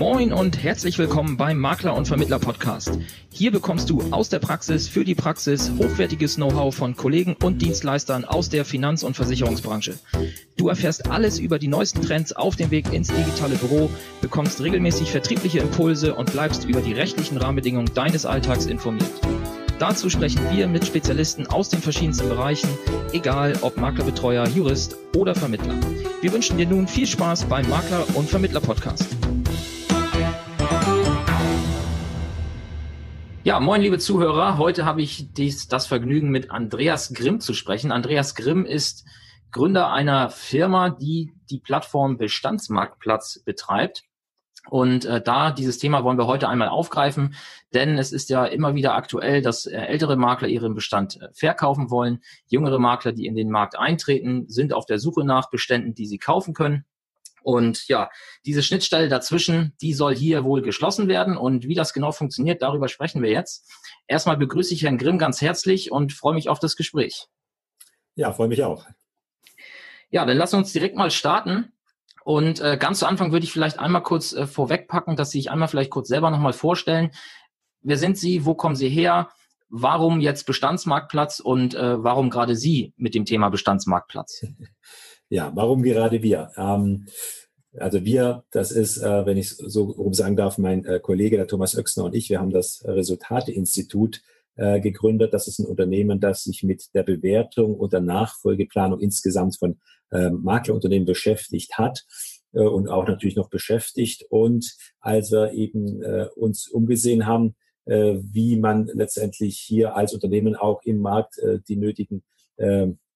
Moin und herzlich willkommen beim Makler und Vermittler Podcast. Hier bekommst du aus der Praxis für die Praxis hochwertiges Know-how von Kollegen und Dienstleistern aus der Finanz- und Versicherungsbranche. Du erfährst alles über die neuesten Trends auf dem Weg ins digitale Büro, bekommst regelmäßig vertriebliche Impulse und bleibst über die rechtlichen Rahmenbedingungen deines Alltags informiert. Dazu sprechen wir mit Spezialisten aus den verschiedensten Bereichen, egal ob Maklerbetreuer, Jurist oder Vermittler. Wir wünschen dir nun viel Spaß beim Makler und Vermittler Ja, moin liebe Zuhörer. Heute habe ich dies, das Vergnügen, mit Andreas Grimm zu sprechen. Andreas Grimm ist Gründer einer Firma, die die Plattform Bestandsmarktplatz betreibt. Und äh, da dieses Thema wollen wir heute einmal aufgreifen, denn es ist ja immer wieder aktuell, dass äh, ältere Makler ihren Bestand äh, verkaufen wollen. Jüngere Makler, die in den Markt eintreten, sind auf der Suche nach Beständen, die sie kaufen können. Und ja, diese Schnittstelle dazwischen, die soll hier wohl geschlossen werden. Und wie das genau funktioniert, darüber sprechen wir jetzt. Erstmal begrüße ich Herrn Grimm ganz herzlich und freue mich auf das Gespräch. Ja, freue mich auch. Ja, dann lassen wir uns direkt mal starten. Und äh, ganz zu Anfang würde ich vielleicht einmal kurz äh, vorwegpacken, dass Sie sich einmal vielleicht kurz selber nochmal vorstellen. Wer sind Sie? Wo kommen Sie her? Warum jetzt Bestandsmarktplatz und äh, warum gerade Sie mit dem Thema Bestandsmarktplatz? Ja, warum gerade wir? Ähm, also wir, das ist, äh, wenn ich so rum sagen darf, mein äh, Kollege, der Thomas Oechsner und ich, wir haben das Resultate-Institut äh, gegründet. Das ist ein Unternehmen, das sich mit der Bewertung und der Nachfolgeplanung insgesamt von äh, Maklerunternehmen beschäftigt hat äh, und auch natürlich noch beschäftigt. Und als wir eben äh, uns umgesehen haben, äh, wie man letztendlich hier als Unternehmen auch im Markt die nötigen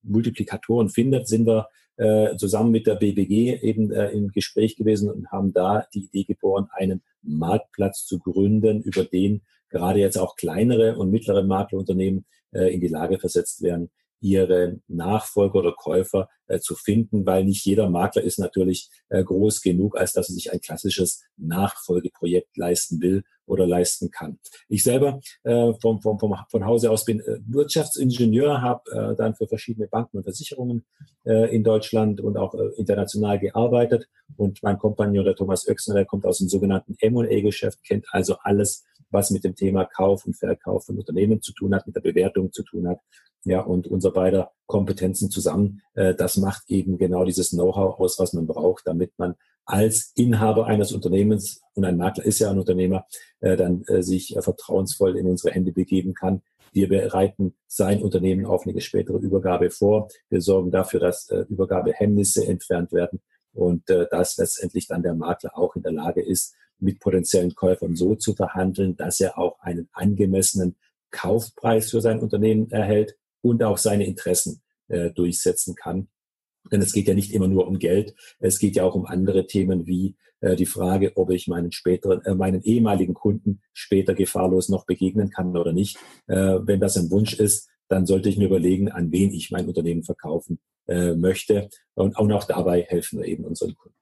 Multiplikatoren findet, sind wir äh, zusammen mit der BBG eben äh, im Gespräch gewesen und haben da die Idee geboren, einen Marktplatz zu gründen, über den gerade jetzt auch kleinere und mittlere Maklerunternehmen äh, in die Lage versetzt werden, ihre Nachfolger oder Käufer äh, zu finden, weil nicht jeder Makler ist natürlich äh, groß genug, als dass er sich ein klassisches Nachfolgeprojekt leisten will oder leisten kann. Ich selber äh, vom, vom, vom, von Hause aus bin äh, Wirtschaftsingenieur, habe äh, dann für verschiedene Banken und Versicherungen äh, in Deutschland und auch äh, international gearbeitet. Und mein Kompagnon, der Thomas Oechsner, der kommt aus dem sogenannten M&A-Geschäft, kennt also alles, was mit dem Thema Kauf und Verkauf von Unternehmen zu tun hat, mit der Bewertung zu tun hat. Ja, und unser beider Kompetenzen zusammen, äh, das macht eben genau dieses Know-how aus, was man braucht, damit man als Inhaber eines Unternehmens, und ein Makler ist ja ein Unternehmer, äh, dann äh, sich äh, vertrauensvoll in unsere Hände begeben kann. Wir bereiten sein Unternehmen auf eine spätere Übergabe vor. Wir sorgen dafür, dass äh, Übergabehemmnisse entfernt werden und äh, dass letztendlich dann der Makler auch in der Lage ist, mit potenziellen Käufern so zu verhandeln, dass er auch einen angemessenen Kaufpreis für sein Unternehmen erhält und auch seine Interessen äh, durchsetzen kann. Denn es geht ja nicht immer nur um Geld, es geht ja auch um andere Themen wie äh, die Frage, ob ich meinen späteren, äh, meinen ehemaligen Kunden später gefahrlos noch begegnen kann oder nicht. Äh, wenn das ein Wunsch ist, dann sollte ich mir überlegen, an wen ich mein Unternehmen verkaufen äh, möchte. Und auch dabei helfen wir eben unseren Kunden.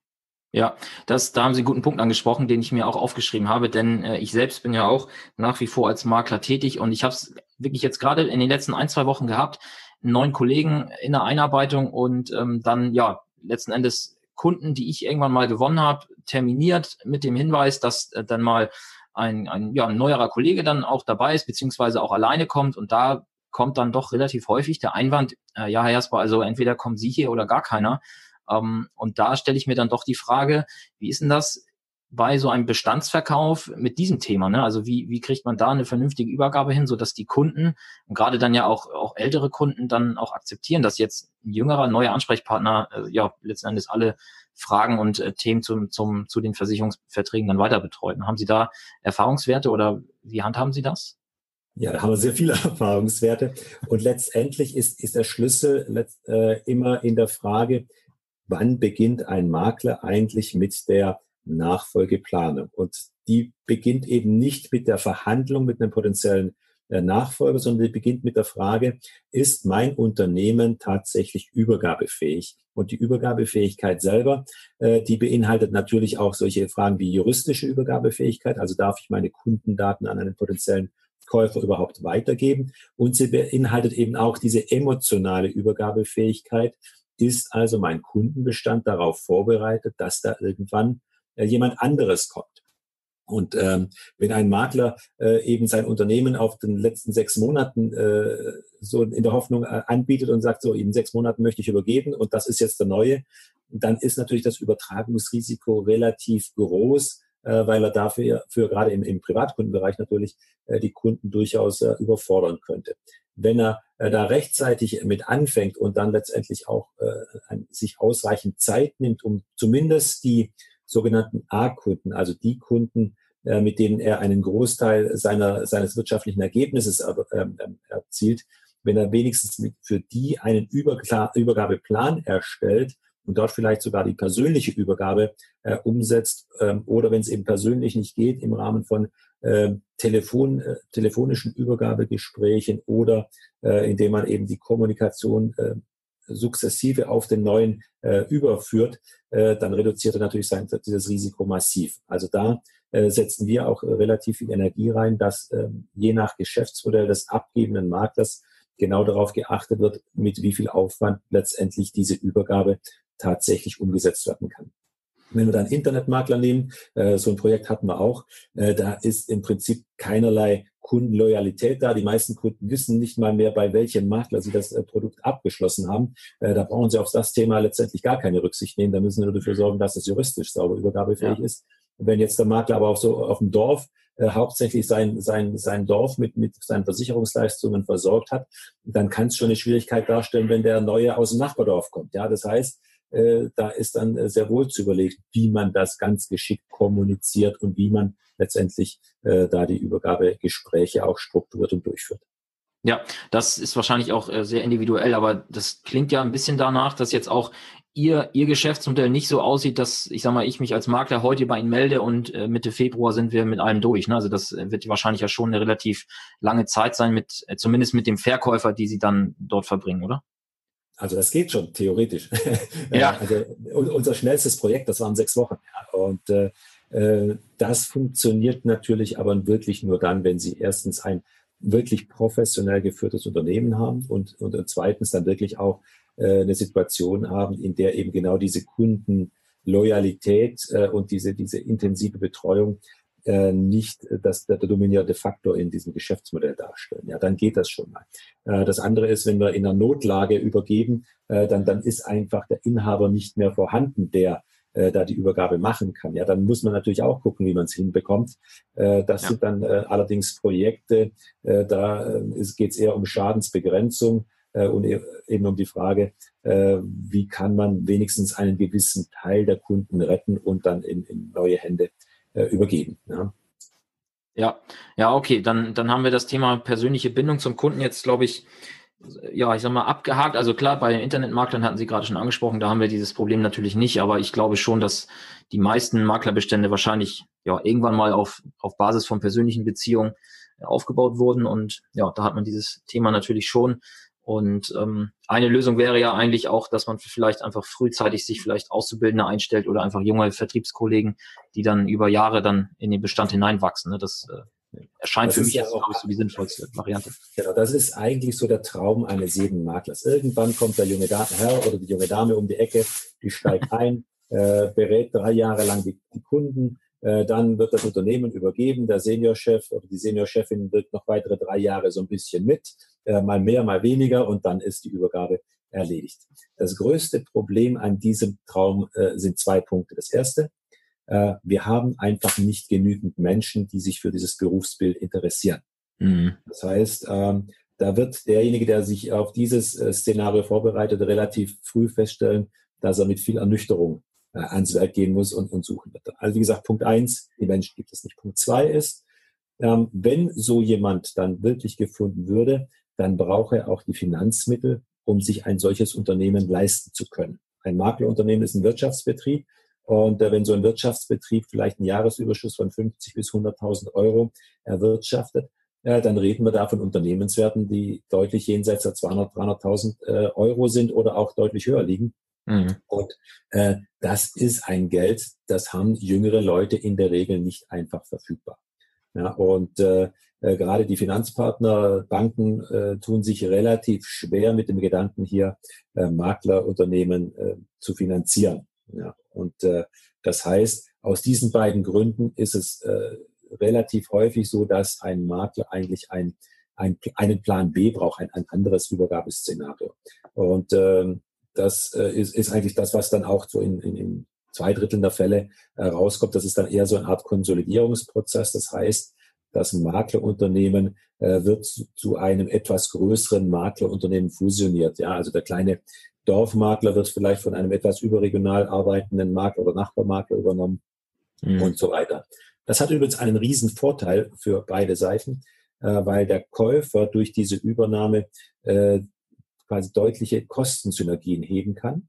Ja, das, da haben Sie einen guten Punkt angesprochen, den ich mir auch aufgeschrieben habe, denn äh, ich selbst bin ja auch nach wie vor als Makler tätig und ich habe es wirklich jetzt gerade in den letzten ein, zwei Wochen gehabt, neuen Kollegen in der Einarbeitung und ähm, dann ja letzten Endes Kunden, die ich irgendwann mal gewonnen habe, terminiert mit dem Hinweis, dass äh, dann mal ein, ein, ja, ein neuerer Kollege dann auch dabei ist, beziehungsweise auch alleine kommt und da kommt dann doch relativ häufig der Einwand, äh, ja, Herr Jasper, also entweder kommen Sie hier oder gar keiner. Ähm, und da stelle ich mir dann doch die Frage, wie ist denn das bei so einem Bestandsverkauf mit diesem Thema? Ne? Also wie, wie kriegt man da eine vernünftige Übergabe hin, sodass die Kunden und gerade dann ja auch, auch ältere Kunden dann auch akzeptieren, dass jetzt ein jüngerer, neuer Ansprechpartner äh, ja letzten Endes alle Fragen und äh, Themen zum, zum, zu den Versicherungsverträgen dann weiter betreut. Haben Sie da Erfahrungswerte oder wie handhaben Sie das? Ja, da haben wir sehr viele Erfahrungswerte. Und letztendlich ist, ist der Schlüssel äh, immer in der Frage, wann beginnt ein Makler eigentlich mit der Nachfolgeplanung? Und die beginnt eben nicht mit der Verhandlung mit einem potenziellen äh, Nachfolger, sondern die beginnt mit der Frage, ist mein Unternehmen tatsächlich übergabefähig? Und die Übergabefähigkeit selber, äh, die beinhaltet natürlich auch solche Fragen wie juristische Übergabefähigkeit, also darf ich meine Kundendaten an einen potenziellen Käufer überhaupt weitergeben. Und sie beinhaltet eben auch diese emotionale Übergabefähigkeit, ist also mein Kundenbestand darauf vorbereitet, dass da irgendwann jemand anderes kommt. Und ähm, wenn ein Makler äh, eben sein Unternehmen auf den letzten sechs Monaten äh, so in der Hoffnung äh, anbietet und sagt, so in sechs Monaten möchte ich übergeben und das ist jetzt der neue, dann ist natürlich das Übertragungsrisiko relativ groß, äh, weil er dafür für gerade im, im Privatkundenbereich natürlich äh, die Kunden durchaus äh, überfordern könnte. Wenn er äh, da rechtzeitig mit anfängt und dann letztendlich auch äh, sich ausreichend Zeit nimmt, um zumindest die sogenannten A-Kunden, also die Kunden, äh, mit denen er einen Großteil seiner, seines wirtschaftlichen Ergebnisses ähm, ähm, erzielt, wenn er wenigstens für die einen Übergabeplan erstellt und dort vielleicht sogar die persönliche Übergabe äh, umsetzt ähm, oder wenn es eben persönlich nicht geht, im Rahmen von Telefon, äh, telefonischen Übergabegesprächen oder indem man eben die Kommunikation sukzessive auf den neuen äh, überführt, äh, dann reduziert er natürlich sein, dieses Risiko massiv. Also da äh, setzen wir auch relativ viel Energie rein, dass äh, je nach Geschäftsmodell des abgebenden Maklers genau darauf geachtet wird, mit wie viel Aufwand letztendlich diese Übergabe tatsächlich umgesetzt werden kann. Wenn wir dann Internetmakler nehmen, äh, so ein Projekt hatten wir auch, äh, da ist im Prinzip keinerlei Kundenloyalität da. Die meisten Kunden wissen nicht mal mehr, bei welchem Makler sie das äh, Produkt abgeschlossen haben. Äh, da brauchen sie auf das Thema letztendlich gar keine Rücksicht nehmen. Da müssen sie nur dafür sorgen, dass es juristisch sauber übergabefähig ja. ist. Wenn jetzt der Makler aber auch so auf dem Dorf äh, hauptsächlich sein, sein, sein Dorf mit, mit seinen Versicherungsleistungen versorgt hat, dann kann es schon eine Schwierigkeit darstellen, wenn der Neue aus dem Nachbardorf kommt. Ja, das heißt, äh, da ist dann äh, sehr wohl zu überlegen, wie man das ganz geschickt kommuniziert und wie man letztendlich äh, da die Übergabegespräche auch strukturiert und durchführt. Ja, das ist wahrscheinlich auch äh, sehr individuell, aber das klingt ja ein bisschen danach, dass jetzt auch ihr, ihr Geschäftsmodell nicht so aussieht, dass, ich sag mal, ich mich als Makler heute bei Ihnen melde und Mitte Februar sind wir mit allem durch. Ne? Also das wird wahrscheinlich ja schon eine relativ lange Zeit sein, mit, zumindest mit dem Verkäufer, die Sie dann dort verbringen, oder? Also das geht schon, theoretisch. Ja. also unser schnellstes Projekt, das waren sechs Wochen. Ja. Und äh, äh, das funktioniert natürlich aber wirklich nur dann, wenn Sie erstens ein wirklich professionell geführtes Unternehmen haben und, und zweitens dann wirklich auch äh, eine Situation haben, in der eben genau diese Kundenloyalität äh, und diese, diese intensive Betreuung äh, nicht das, der, der dominierende Faktor in diesem Geschäftsmodell darstellen. Ja, dann geht das schon mal. Äh, das andere ist, wenn wir in einer Notlage übergeben, äh, dann, dann ist einfach der Inhaber nicht mehr vorhanden, der äh, da die Übergabe machen kann. Ja, dann muss man natürlich auch gucken, wie man es hinbekommt. Äh, das ja. sind dann äh, allerdings Projekte, äh, da äh, geht es eher um Schadensbegrenzung äh, und e-, eben um die Frage, äh, wie kann man wenigstens einen gewissen Teil der Kunden retten und dann in, in neue Hände äh, übergeben. Ja. Ja, ja, okay, dann, dann haben wir das Thema persönliche Bindung zum Kunden jetzt, glaube ich, ja, ich sag mal, abgehakt. Also klar, bei Internetmaklern hatten Sie gerade schon angesprochen, da haben wir dieses Problem natürlich nicht, aber ich glaube schon, dass die meisten Maklerbestände wahrscheinlich ja irgendwann mal auf, auf Basis von persönlichen Beziehungen aufgebaut wurden. Und ja, da hat man dieses Thema natürlich schon. Und ähm, eine Lösung wäre ja eigentlich auch, dass man vielleicht einfach frühzeitig sich vielleicht Auszubildende einstellt oder einfach junge Vertriebskollegen, die dann über Jahre dann in den Bestand hineinwachsen. Ne? Das äh, erscheint das für mich ja auch, so die sinnvollste Variante. Genau, das ist eigentlich so der Traum eines jeden Maklers. Irgendwann kommt der junge Herr oder die junge Dame um die Ecke, die steigt ein, äh, berät drei Jahre lang die, die Kunden, dann wird das Unternehmen übergeben. Der Seniorchef oder die Seniorchefin wirkt noch weitere drei Jahre so ein bisschen mit, äh, mal mehr, mal weniger und dann ist die Übergabe erledigt. Das größte Problem an diesem Traum äh, sind zwei Punkte. Das erste, wir haben einfach nicht genügend Menschen, die sich für dieses Berufsbild interessieren. Mhm. Das heißt, ähm, da wird derjenige, der sich auf dieses Szenario vorbereitet, relativ früh feststellen, dass er mit viel Ernüchterung äh, ans Werk gehen muss und, und suchen wird. Also wie gesagt, Punkt eins, die Menschen gibt es nicht. Punkt zwei ist, ähm, wenn so jemand dann wirklich gefunden würde, dann braucht er auch die Finanzmittel, um sich ein solches Unternehmen leisten zu können. Ein Maklerunternehmen ist ein Wirtschaftsbetrieb und äh, wenn so ein Wirtschaftsbetrieb vielleicht einen Jahresüberschuss von 50 bis 100.000 Euro erwirtschaftet, äh, dann reden wir da von Unternehmenswerten, die deutlich jenseits der 200, 300.000 äh, Euro sind oder auch deutlich höher liegen. Mhm. Und äh, das ist ein Geld, das haben jüngere Leute in der Regel nicht einfach verfügbar. Ja, und äh, äh, gerade die Finanzpartner, Banken äh, tun sich relativ schwer mit dem Gedanken hier, äh, Maklerunternehmen äh, zu finanzieren. Ja, Und äh, das heißt, aus diesen beiden Gründen ist es äh, relativ häufig so, dass ein Makler eigentlich ein, ein, einen Plan B braucht, ein, ein anderes Übergabeszenario. Und ähm, das äh, ist, ist eigentlich das, was dann auch so in, in, in zwei Dritteln der Fälle äh, rauskommt. Das ist dann eher so eine Art Konsolidierungsprozess. Das heißt, das Maklerunternehmen äh, wird zu, zu, einem etwas größeren Maklerunternehmen fusioniert. Ja, also der kleine Dorfmakler wird vielleicht von einem etwas überregional arbeitenden Makler oder Nachbarmakler übernommen mhm. und so weiter. Das hat übrigens einen riesen Vorteil für beide Seiten, äh, weil der Käufer durch diese Übernahme äh, quasi deutliche Kostensynergien heben kann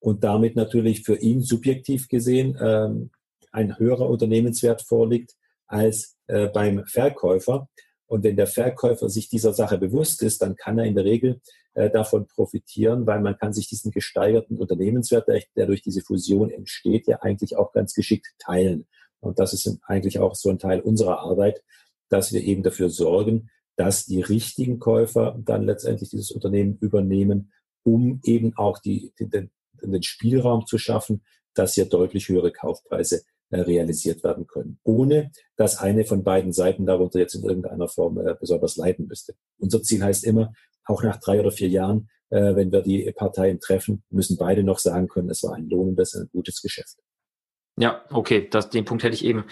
und damit natürlich für ihn subjektiv gesehen ähm, ein höherer Unternehmenswert vorliegt als äh, beim Verkäufer. Und wenn der Verkäufer sich dieser Sache bewusst ist, dann kann er in der Regel äh, davon profitieren, weil man kann sich diesen gesteigerten Unternehmenswert, der, der durch diese Fusion entsteht, ja eigentlich auch ganz geschickt teilen. Und das ist eigentlich auch so ein Teil unserer Arbeit, dass wir eben dafür sorgen, dass die richtigen Käufer dann letztendlich dieses Unternehmen übernehmen, um eben auch die, den, den Spielraum zu schaffen, dass hier deutlich höhere Kaufpreise äh, realisiert werden können, ohne dass eine von beiden Seiten darunter jetzt in irgendeiner Form äh, besonders leiden müsste. Unser Ziel heißt immer, auch nach drei oder vier Jahren, äh, wenn wir die Parteien treffen, müssen beide noch sagen können, es war ein lohnendes, ein gutes Geschäft. Ja, okay, das, den Punkt hätte ich eben,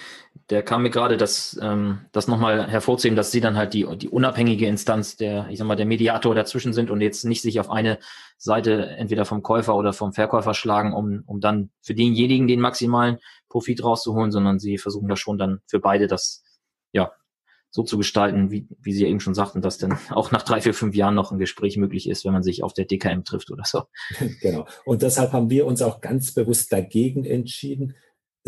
der kam mir gerade, das, ähm, das nochmal hervorzuheben, dass sie dann halt die, die unabhängige Instanz, der, ich sag mal, der Mediator dazwischen sind und jetzt nicht sich auf eine Seite entweder vom Käufer oder vom Verkäufer schlagen, um, um dann für denjenigen den maximalen Profit rauszuholen, sondern sie versuchen da schon dann für beide das, ja, so zu gestalten, wie, wie Sie eben schon sagten, dass dann auch nach drei, vier, fünf Jahren noch ein Gespräch möglich ist, wenn man sich auf der DKM trifft oder so. Genau. Und deshalb haben wir uns auch ganz bewusst dagegen entschieden,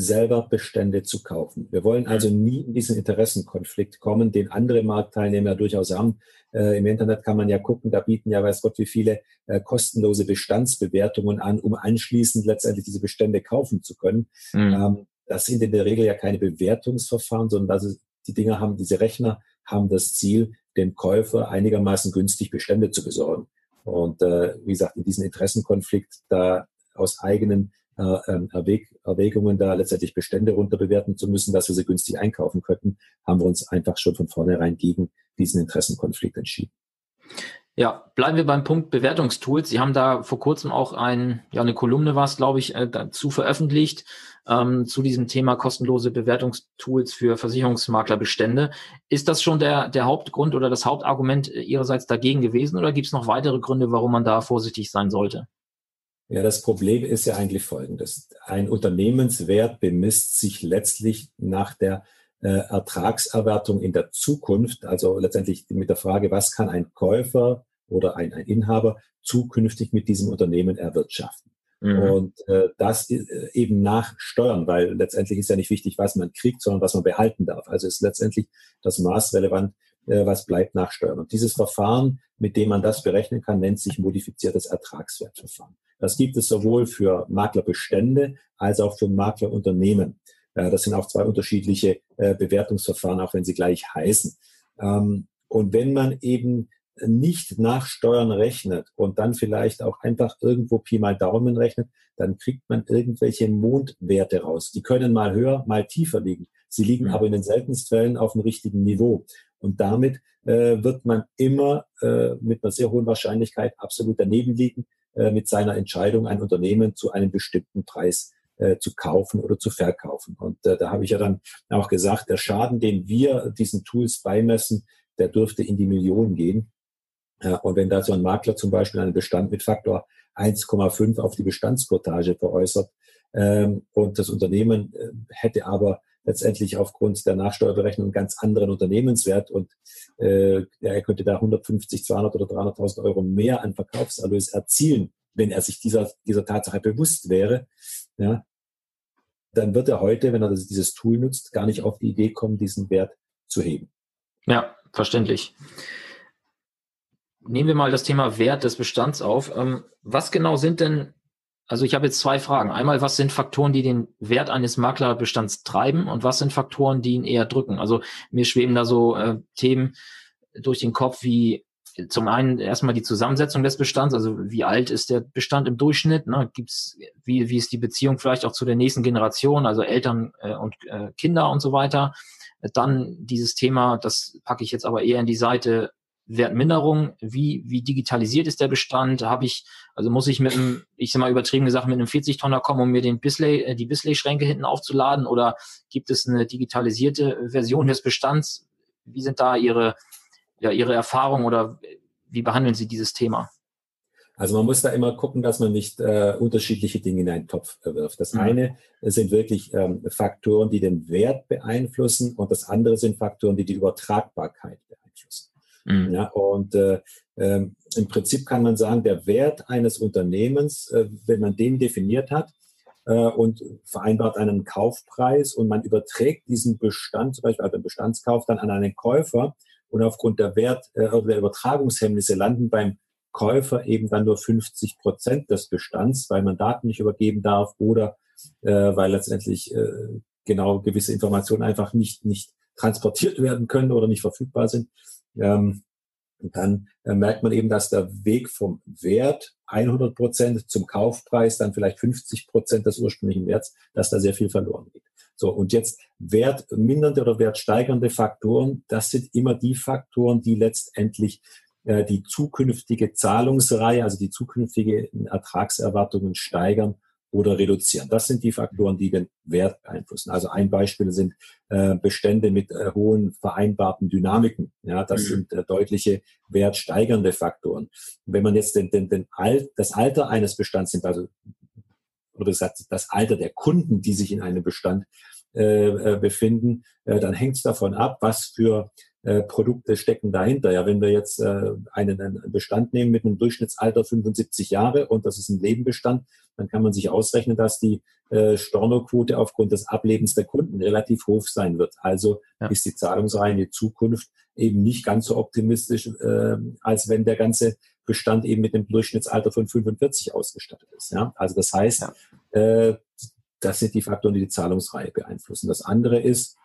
selber Bestände zu kaufen. Wir wollen also nie in diesen Interessenkonflikt kommen, den andere Marktteilnehmer durchaus haben. Äh, Im Internet kann man ja gucken, da bieten ja weiß Gott wie viele äh, kostenlose Bestandsbewertungen an, um anschließend letztendlich diese Bestände kaufen zu können. Mhm. Ähm, das sind in der Regel ja keine Bewertungsverfahren, sondern das ist, die Dinger haben, diese Rechner haben das Ziel, dem Käufer einigermaßen günstig Bestände zu besorgen. Und äh, wie gesagt, in diesem Interessenkonflikt da aus eigenen äh, ähm, Erwäg Erwägungen, da letztendlich Bestände runterbewerten zu müssen, dass wir sie günstig einkaufen könnten, haben wir uns einfach schon von vornherein gegen diesen Interessenkonflikt entschieden. Ja, bleiben wir beim Punkt Bewertungstools. Sie haben da vor kurzem auch ein, ja, eine Kolumne war es, glaube ich, äh, dazu veröffentlicht, ähm, zu diesem Thema kostenlose Bewertungstools für Versicherungsmaklerbestände. Ist das schon der, der Hauptgrund oder das Hauptargument Ihrerseits dagegen gewesen oder gibt es noch weitere Gründe, warum man da vorsichtig sein sollte? Ja, das Problem ist ja eigentlich folgendes. Ein Unternehmenswert bemisst sich letztlich nach der äh, Ertragserwartung in der Zukunft, also letztendlich mit der Frage, was kann ein Käufer oder ein, ein Inhaber zukünftig mit diesem Unternehmen erwirtschaften. Mhm. Und äh, das äh, eben nach Steuern, weil letztendlich ist ja nicht wichtig, was man kriegt, sondern was man behalten darf. Also ist letztendlich das Maß relevant, was bleibt nach Steuern. Und dieses Verfahren, mit dem man das berechnen kann, nennt sich modifiziertes Ertragswertverfahren. Das gibt es sowohl für Maklerbestände als auch für Maklerunternehmen. Äh, das sind auch zwei unterschiedliche äh, Bewertungsverfahren, auch wenn sie gleich heißen. Ähm, und wenn man eben nicht nach Steuern rechnet und dann vielleicht auch einfach irgendwo Pi mal Daumen rechnet, dann kriegt man irgendwelche Mondwerte raus. Die können mal höher, mal tiefer liegen. Sie liegen mhm. aber in den seltensten Fällen auf dem richtigen Niveau. Und damit äh, wird man immer äh, mit einer sehr hohen Wahrscheinlichkeit absolut daneben liegen, äh, mit seiner Entscheidung, ein Unternehmen zu einem bestimmten Preis äh, zu kaufen oder zu verkaufen. Und äh, da habe ich ja dann auch gesagt, der Schaden, den wir diesen Tools beimessen, der dürfte in die Millionen gehen. und wenn da so ein Makler zum Beispiel einen Bestand mit Faktor 1,5 auf die Bestandskotage veräußert ähm, und das Unternehmen äh, hätte aber letztendlich aufgrund der Nachsteuerberechnung einen ganz anderen Unternehmenswert und äh, er könnte da 150, 200 oder 300.000 Euro mehr an Verkaufserlös erzielen, wenn er sich dieser, dieser Tatsache bewusst wäre. Ja, dann wird er heute, wenn er das, dieses Tool nutzt, gar nicht auf die Idee kommen, diesen Wert zu heben. Ja, verständlich. Nehmen wir mal das Thema Wert des Bestands auf. Ähm, was genau sind denn also ich habe jetzt zwei Fragen. Einmal, was sind Faktoren, die den Wert eines Maklerbestands treiben und was sind Faktoren, die ihn eher drücken? Also mir schweben da so äh, Themen durch den Kopf wie zum einen erstmal die Zusammensetzung des Bestands, also wie alt ist der Bestand im Durchschnitt, ne? gibt's, wie, wie ist die Beziehung vielleicht auch zu der nächsten Generation, also Eltern äh, und äh, Kinder und so weiter. Dann dieses Thema, das packe ich jetzt aber eher in die Seite Wertminderung, wie, wie digitalisiert ist der Bestand? Habe ich, also muss ich mit einem, ich sag mal übertrieben gesagt, mit einem 40-Tonner kommen, um mir den Bisley, äh, die Bisley-Schränke hinten aufzuladen? Oder gibt es eine digitalisierte Version des Bestands? Wie sind da Ihre, ja, Ihre Erfahrungen oder wie behandeln Sie dieses Thema? Also man muss da immer gucken, dass man nicht äh, unterschiedliche Dinge in einen Topf wirft. Das mhm. eine sind wirklich ähm, Faktoren, die den Wert beeinflussen und das andere sind Faktoren, die die Übertragbarkeit beeinflussen. Mhm. Ja, und äh, äh, im Prinzip kann man sagen, der Wert eines Unternehmens, äh, wenn man den definiert hat äh, und vereinbart einen Kaufpreis und man überträgt diesen Bestand, zum Beispiel also den Bestandskauf, dann an einen Käufer und aufgrund der Wert äh, der Übertragungshemmnisse landen beim Käufer eben dann nur 50 Prozent des Bestands, weil man Daten nicht übergeben darf oder äh, weil letztendlich äh, genau gewisse Informationen einfach nicht, nicht transportiert werden können oder nicht verfügbar sind. Ähm, dann äh, merkt man eben, dass der Weg vom Wert 100 Prozent zum Kaufpreis, dann vielleicht 50 Prozent des ursprünglichen Werts, dass da sehr viel verloren geht. So, und jetzt wertmindernde oder wertsteigernde Faktoren, das sind immer die Faktoren, die letztendlich äh, die zukünftige Zahlungsreihe, also die zukünftigen Ertragserwartungen steigern oder reduzieren. Das sind die Faktoren, die den Wert beeinflussen. Also ein Beispiel sind äh, Bestände mit äh, hohen vereinbarten Dynamiken. Ja, das mhm. sind äh, deutliche wertsteigernde Faktoren. wenn man jetzt den, den, den Alt, das Alter eines Bestands nimmt, also oder gesagt, das Alter der Kunden, die sich in einem Bestand äh, äh befinden, äh, dann hängt es davon ab, was für äh, Produkte stecken dahinter. Ja, wenn wir jetzt äh, einen, einen Bestand nehmen mit einem Durchschnittsalter 75 Jahre und das ist ein Lebenbestand, dann kann man sich ausrechnen, dass die äh, Stornoquote aufgrund des Ablebens der Kunden relativ hoch sein wird. Also ja. ist die Zahlungsreihe in die Zukunft eben nicht ganz so optimistisch, äh, als wenn der ganze Bestand eben mit dem Durchschnittsalter von 45 ausgestattet ist. Ja? Also das heißt, ja. äh, das sind die Faktoren, die die Zahlungsreihe beeinflussen. Das andere ist,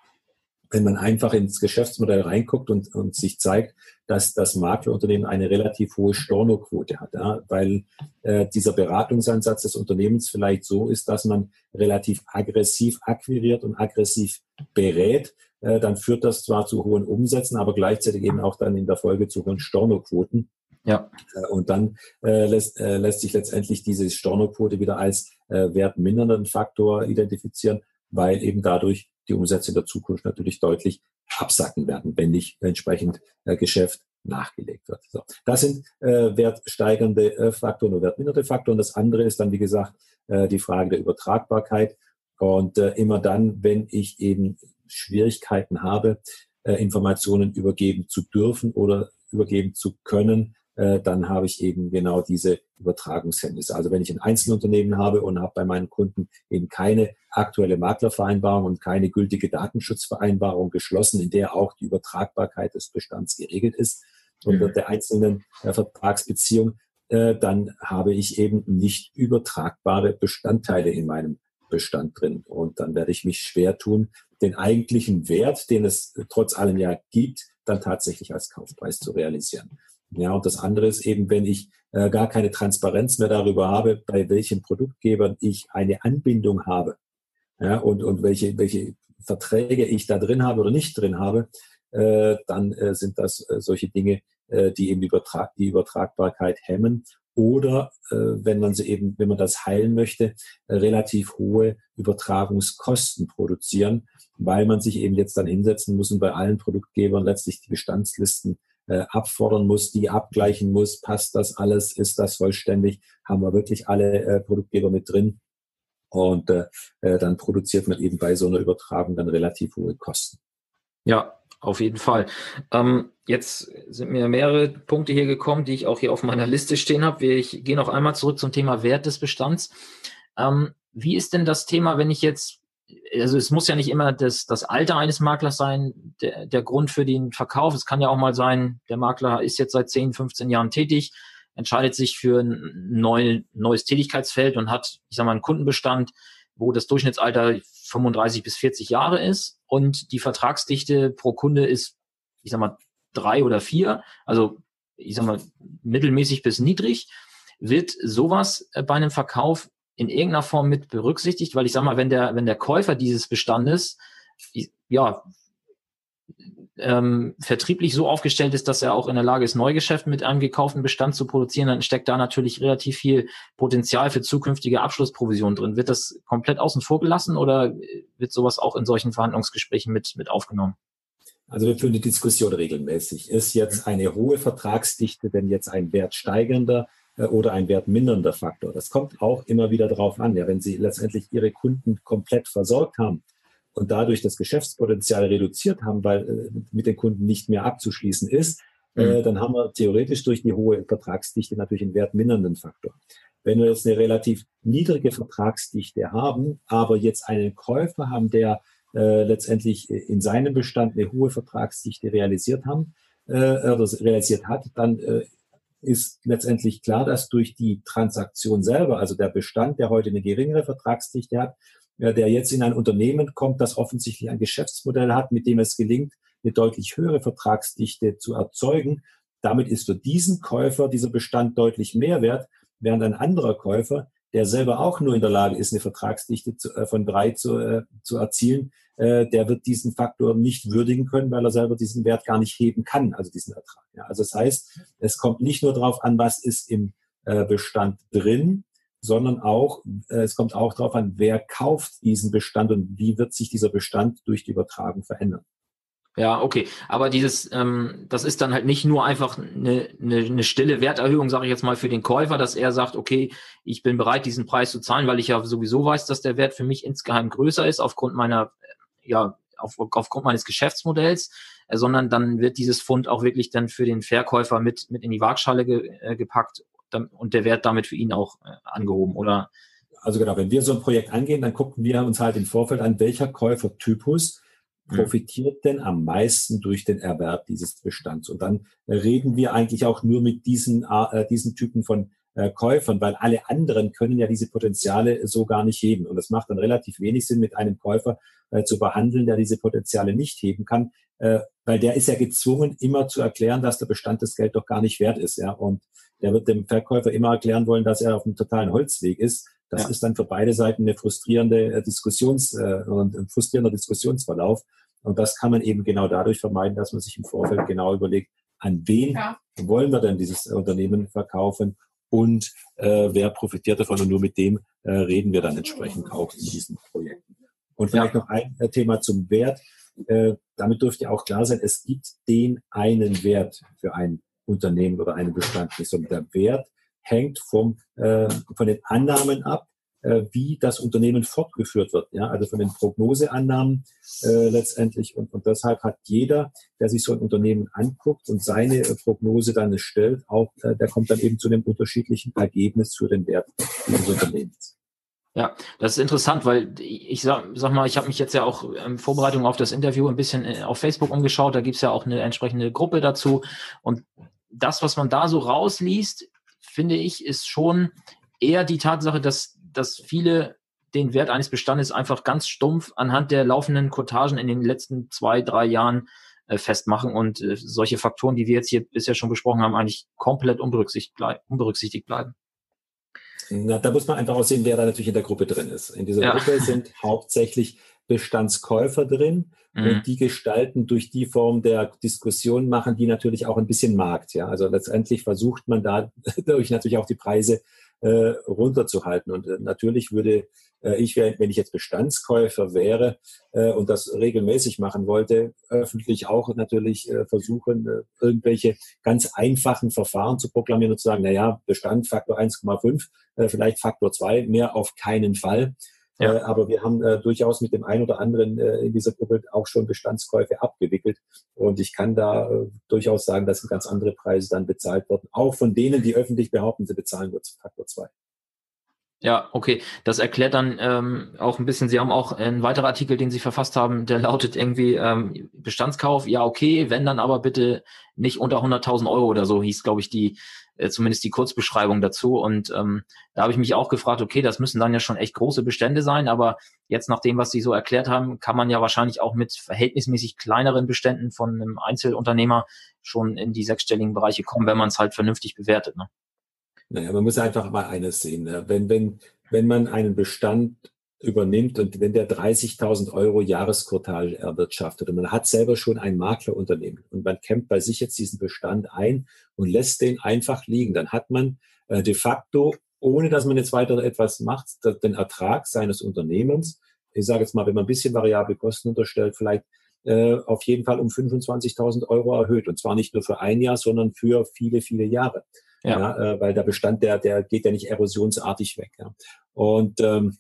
wenn man einfach ins Geschäftsmodell reinguckt und, und sich zeigt, dass das Maklerunternehmen eine relativ hohe Stornoquote hat, ja, weil äh, dieser Beratungsansatz des Unternehmens vielleicht so ist, dass man relativ aggressiv akquiriert und aggressiv berät, äh, dann führt das zwar zu hohen Umsätzen, aber gleichzeitig eben auch dann in der Folge zu hohen Stornoquoten. Ja. Äh, und dann äh, lässt, äh, lässt sich letztendlich diese Stornoquote wieder als wertmindernden Faktor identifizieren, weil eben dadurch die Umsätze in der Zukunft natürlich deutlich absacken werden, wenn nicht entsprechend äh, Geschäft nachgelegt wird. So. Das sind äh, wertsteigernde äh, Faktoren und wertmindernde Faktoren. Das andere ist dann, wie gesagt, äh, die Frage der Übertragbarkeit. Und äh, immer dann, wenn ich eben Schwierigkeiten habe, äh, Informationen übergeben zu dürfen oder übergeben zu können, äh, dann habe ich eben genau diese Übertragungshemmnisse. Also wenn ich ein Einzelunternehmen habe und habe bei meinen Kunden eben keine aktuelle Maklervereinbarung und keine gültige Datenschutzvereinbarung geschlossen, in der auch die Übertragbarkeit des Bestands geregelt ist unter mhm. der einzelnen äh, Vertragsbeziehung, äh, dann habe ich eben nicht übertragbare Bestandteile in meinem Bestand drin. Und dann werde ich mich schwer tun, den eigentlichen Wert, den es trotz allem ja gibt, dann tatsächlich als Kaufpreis zu realisieren. Ja, und das andere ist eben, wenn ich äh, gar keine Transparenz mehr darüber habe, bei welchen Produktgebern ich eine Anbindung habe ja, und, und welche, welche Verträge ich da drin habe oder nicht drin habe, äh, dann äh, sind das äh, solche Dinge, äh, die eben Übertrag, die Übertragbarkeit hemmen oder äh, wenn man sie eben, wenn man das heilen möchte, äh, relativ hohe Übertragungskosten produzieren, weil man sich eben jetzt dann hinsetzen muss und bei allen Produktgebern letztlich die Bestandslisten äh, abfordern muss, die abgleichen muss, passt das alles, ist das vollständig, haben wir wirklich alle äh, Produktgeber mit drin. Und äh, äh, dann produziert man eben bei so einer Übertragung dann relativ hohe Kosten. Ja, auf jeden Fall. Ähm, jetzt sind mir mehrere Punkte hier gekommen, die ich auch hier auf meiner Liste stehen habe. Ich gehe noch einmal zurück zum Thema Wert des Bestands. Ähm, wie ist denn das Thema, wenn ich jetzt also es muss ja nicht immer das, das Alter eines Maklers sein, der, der Grund für den Verkauf. Es kann ja auch mal sein, der Makler ist jetzt seit 10, 15 Jahren tätig, entscheidet sich für ein neu, neues Tätigkeitsfeld und hat, ich sag mal, einen Kundenbestand, wo das Durchschnittsalter 35 bis 40 Jahre ist und die Vertragsdichte pro Kunde ist, ich sag mal, drei oder vier. Also ich sag mal, mittelmäßig bis niedrig. Wird sowas äh, bei einem Verkauf in irgendeiner Form mit berücksichtigt? Weil ich sag mal, wenn der, wenn der Käufer dieses Bestandes, ja, ähm, vertrieblich so aufgestellt ist, dass er auch in der Lage ist, Neugeschäft mit einem gekauften Bestand zu produzieren, dann steckt da natürlich relativ viel Potenzial für zukünftige Abschlussprovisionen drin. Wird das komplett außen vor gelassen oder wird sowas auch in solchen Verhandlungsgesprächen mit, mit aufgenommen? Also wir führen die Diskussion regelmäßig. Ist jetzt eine hohe Vertragsdichte denn jetzt ein wertsteigender oder ein wertmindernder Faktor? Das kommt auch immer wieder darauf an. Ja, wenn Sie letztendlich Ihre Kunden komplett versorgt haben, und dadurch das Geschäftspotenzial reduziert haben, weil äh, mit den Kunden nicht mehr abzuschließen ist, äh, mhm. dann haben wir theoretisch durch die hohe Vertragsdichte natürlich einen wertmindernden Faktor. Wenn wir jetzt eine relativ niedrige Vertragsdichte haben, aber jetzt einen Käufer haben, der äh, letztendlich in seinem Bestand eine hohe Vertragsdichte realisiert haben, äh, oder realisiert hat, dann äh, ist letztendlich klar, dass durch die Transaktion selber, also der Bestand, der heute eine geringere Vertragsdichte hat, der jetzt in ein Unternehmen kommt, das offensichtlich ein Geschäftsmodell hat, mit dem es gelingt, eine deutlich höhere Vertragsdichte zu erzeugen. Damit ist für diesen Käufer dieser Bestand deutlich mehr wert, während ein anderer Käufer, der selber auch nur in der Lage ist, eine Vertragsdichte zu, äh, von drei zu, äh, zu erzielen, äh, der wird diesen Faktor nicht würdigen können, weil er selber diesen Wert gar nicht heben kann, also diesen Ertrag. Ja, also das heißt, es kommt nicht nur darauf an, was ist im äh, Bestand drin, sondern auch, äh, es kommt auch darauf an, wer kauft diesen Bestand und wie wird sich dieser Bestand durch die Übertragung verändern. Ja, okay. Aber dieses, ähm, das ist dann halt nicht nur einfach eine, eine, eine stille Werterhöhung, sage ich jetzt mal, für den Käufer, dass er sagt, okay, ich bin bereit, diesen Preis zu zahlen, weil ich ja sowieso weiß, dass der Wert für mich insgeheim größer ist, aufgrund meiner, ja, auf, aufgrund meines Geschäftsmodells, äh, sondern dann wird dieses Fund auch wirklich dann für den Verkäufer mit, mit in die Waagschale ge, äh, gepackt und der Wert damit für ihn auch äh, angehoben, oder? Also genau, wenn wir so ein Projekt angehen, dann gucken wir uns halt im Vorfeld an, welcher Käufertypus. Profitiert denn am meisten durch den Erwerb dieses Bestands. Und dann reden wir eigentlich auch nur mit diesen, äh, diesen Typen von äh, Käufern, weil alle anderen können ja diese Potenziale so gar nicht heben. Und es macht dann relativ wenig Sinn, mit einem Käufer äh, zu behandeln, der diese Potenziale nicht heben kann, äh, weil der ist ja gezwungen, immer zu erklären, dass der Bestand das Geld doch gar nicht wert ist. Ja? Und der wird dem Verkäufer immer erklären wollen, dass er auf einem totalen Holzweg ist. Das ja. ist dann für beide Seiten eine frustrierende äh, Diskussions, äh, ein frustrierender Diskussionsverlauf. Und das kann man eben genau dadurch vermeiden, dass man sich im Vorfeld genau überlegt, an wen ja. wollen wir denn dieses Unternehmen verkaufen und äh, wer profitiert davon und nur mit dem äh, reden wir dann entsprechend auch in diesen Projekten. Und vielleicht ja. noch ein äh, Thema zum Wert. Äh, damit dürfte ja auch klar sein, es gibt den einen Wert für ein Unternehmen oder einen Bestand nicht, sondern der Wert hängt vom, äh, von den Annahmen ab, äh, wie das Unternehmen fortgeführt wird. Ja? Also von den Prognoseannahmen äh, letztendlich. Und, und deshalb hat jeder, der sich so ein Unternehmen anguckt und seine äh, Prognose dann stellt, auch äh, der kommt dann eben zu einem unterschiedlichen Ergebnis für den Wert dieses Unternehmens. Ja, das ist interessant, weil ich sag, sag mal, ich habe mich jetzt ja auch in Vorbereitung auf das Interview ein bisschen äh, auf Facebook umgeschaut. Da gibt's ja auch eine entsprechende Gruppe dazu. Und das, was man da so rausliest, finde ich, ist schon eher die Tatsache, dass, dass viele den Wert eines Bestandes einfach ganz stumpf anhand der laufenden Quotagen in den letzten zwei, drei Jahren äh, festmachen und äh, solche Faktoren, die wir jetzt hier bisher schon besprochen haben, eigentlich komplett unberücksichtigt, blei unberücksichtigt bleiben. Na, da muss man einfach auch sehen, wer da natürlich in der Gruppe drin ist. In dieser ja. Gruppe sind hauptsächlich Bestandskäufer drin mhm. und die gestalten durch die Form der Diskussion machen die natürlich auch ein bisschen Markt. Ja, also letztendlich versucht man da dadurch natürlich auch die Preise äh, runterzuhalten. Und äh, natürlich würde äh, ich, wenn ich jetzt Bestandskäufer wäre äh, und das regelmäßig machen wollte, öffentlich auch natürlich äh, versuchen, äh, irgendwelche ganz einfachen Verfahren zu proklamieren und zu sagen, na ja, Bestand Faktor 1,5, äh, vielleicht Faktor 2, mehr auf keinen Fall. Ja. Äh, aber wir haben äh, durchaus mit dem einen oder anderen äh, in dieser Gruppe auch schon Bestandskäufe abgewickelt. Und ich kann da äh, durchaus sagen, dass ganz andere Preise dann bezahlt werden. Auch von denen, die öffentlich behaupten, sie bezahlen nur Faktor 2. Ja, okay. Das erklärt dann ähm, auch ein bisschen, Sie haben auch einen weiteren Artikel, den Sie verfasst haben, der lautet irgendwie ähm, Bestandskauf, ja, okay, wenn dann aber bitte nicht unter 100.000 Euro oder so, hieß, glaube ich, die äh, zumindest die Kurzbeschreibung dazu. Und ähm, da habe ich mich auch gefragt, okay, das müssen dann ja schon echt große Bestände sein, aber jetzt nach dem, was Sie so erklärt haben, kann man ja wahrscheinlich auch mit verhältnismäßig kleineren Beständen von einem Einzelunternehmer schon in die sechsstelligen Bereiche kommen, wenn man es halt vernünftig bewertet. Ne? Naja, man muss einfach mal eines sehen. Ne? Wenn, wenn, wenn man einen Bestand übernimmt und wenn der 30.000 Euro Jahresquartal erwirtschaftet und man hat selber schon ein Maklerunternehmen und man kämmt bei sich jetzt diesen Bestand ein und lässt den einfach liegen, dann hat man äh, de facto, ohne dass man jetzt weiter etwas macht, den Ertrag seines Unternehmens, ich sage jetzt mal, wenn man ein bisschen variable Kosten unterstellt, vielleicht äh, auf jeden Fall um 25.000 Euro erhöht. Und zwar nicht nur für ein Jahr, sondern für viele, viele Jahre. Ja. ja äh, weil der Bestand, der, der geht ja nicht erosionsartig weg. Ja. Und ähm,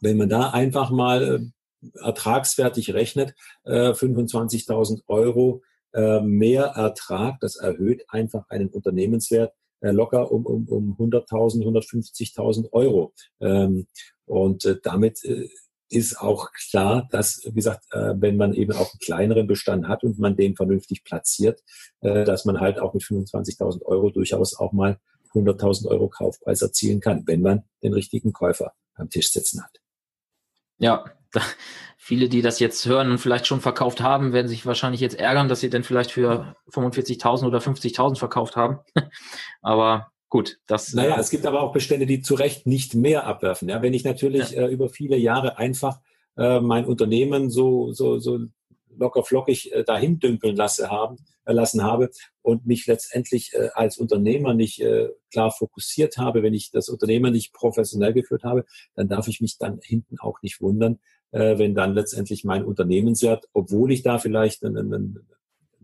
wenn man da einfach mal äh, ertragswertig rechnet, äh, 25.000 Euro äh, mehr Ertrag, das erhöht einfach einen Unternehmenswert äh, locker um, um, um 100.000, 150.000 Euro. Ähm, und äh, damit äh, ist auch klar, dass, wie gesagt, äh, wenn man eben auch einen kleineren Bestand hat und man den vernünftig platziert, äh, dass man halt auch mit 25.000 Euro durchaus auch mal 100.000 Euro Kaufpreis erzielen kann, wenn man den richtigen Käufer am Tisch sitzen hat. Ja, viele, die das jetzt hören und vielleicht schon verkauft haben, werden sich wahrscheinlich jetzt ärgern, dass sie denn vielleicht für 45.000 oder 50.000 verkauft haben. Aber gut, das. Naja, es gibt aber auch Bestände, die zu Recht nicht mehr abwerfen. Ja, wenn ich natürlich ja. äh, über viele Jahre einfach äh, mein Unternehmen so, so, so locker flockig äh, dahin dümpeln lasse haben, äh, lassen habe und mich letztendlich äh, als Unternehmer nicht äh, klar fokussiert habe, wenn ich das Unternehmen nicht professionell geführt habe, dann darf ich mich dann hinten auch nicht wundern, äh, wenn dann letztendlich mein Unternehmenswert, obwohl ich da vielleicht einen, einen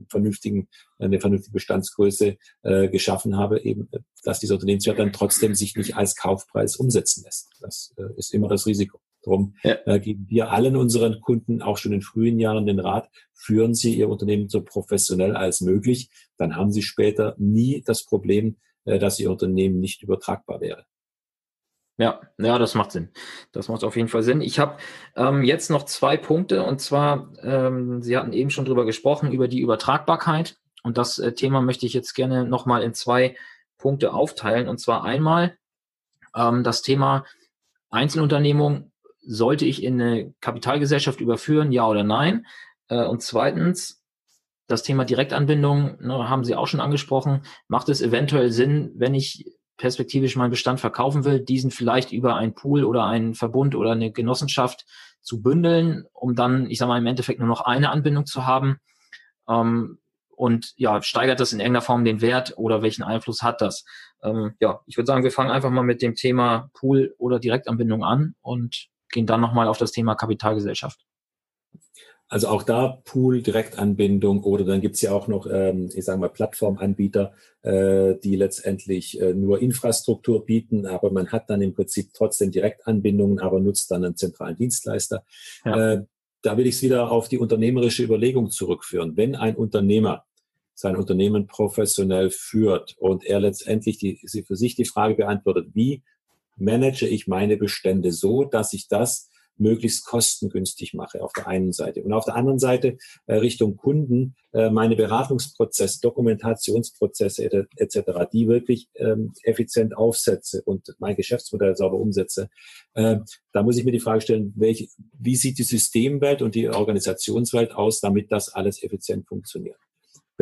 vernünftigen, eine vernünftige Bestandsgröße äh, geschaffen habe, eben, dass dieser Unternehmenswert dann trotzdem sich nicht als Kaufpreis umsetzen lässt. Das äh, ist immer das Risiko. Darum ja. äh, geben wir allen unseren Kunden auch schon in frühen Jahren den Rat, führen Sie Ihr Unternehmen so professionell als möglich. Dann haben Sie später nie das Problem, äh, dass Ihr Unternehmen nicht übertragbar wäre. Ja, ja, das macht Sinn. Das macht auf jeden Fall Sinn. Ich habe ähm, jetzt noch zwei Punkte und zwar, ähm, Sie hatten eben schon drüber gesprochen, über die Übertragbarkeit. Und das äh, Thema möchte ich jetzt gerne nochmal in zwei Punkte aufteilen. Und zwar einmal ähm, das Thema Einzelunternehmung. Sollte ich in eine Kapitalgesellschaft überführen, ja oder nein? Äh, und zweitens, das Thema Direktanbindung, ne, haben Sie auch schon angesprochen. Macht es eventuell Sinn, wenn ich perspektivisch meinen Bestand verkaufen will, diesen vielleicht über ein Pool oder einen Verbund oder eine Genossenschaft zu bündeln, um dann, ich sage mal, im Endeffekt nur noch eine Anbindung zu haben. Ähm, und ja, steigert das in irgendeiner Form den Wert oder welchen Einfluss hat das? Ähm, ja, ich würde sagen, wir fangen einfach mal mit dem Thema Pool oder Direktanbindung an und gehen dann nochmal auf das Thema Kapitalgesellschaft. Also auch da Pool, Direktanbindung oder dann gibt's ja auch noch, ähm, ich sage mal, Plattformanbieter, äh, die letztendlich äh, nur Infrastruktur bieten, aber man hat dann im Prinzip trotzdem Direktanbindungen, aber nutzt dann einen zentralen Dienstleister. Ja. Äh, da will ich es wieder auf die unternehmerische Überlegung zurückführen. Wenn ein Unternehmer sein Unternehmen professionell führt und er letztendlich die, für sich die Frage beantwortet, wie manage ich meine Bestände so, dass ich das möglichst kostengünstig mache auf der einen Seite. Und auf der anderen Seite äh, Richtung Kunden äh, meine Beratungsprozesse, Dokumentationsprozesse etc., die wirklich ähm, effizient aufsetze und mein Geschäftsmodell sauber umsetze. Äh, da muss ich mir die Frage stellen, welche, wie sieht die Systemwelt und die Organisationswelt aus, damit das alles effizient funktioniert.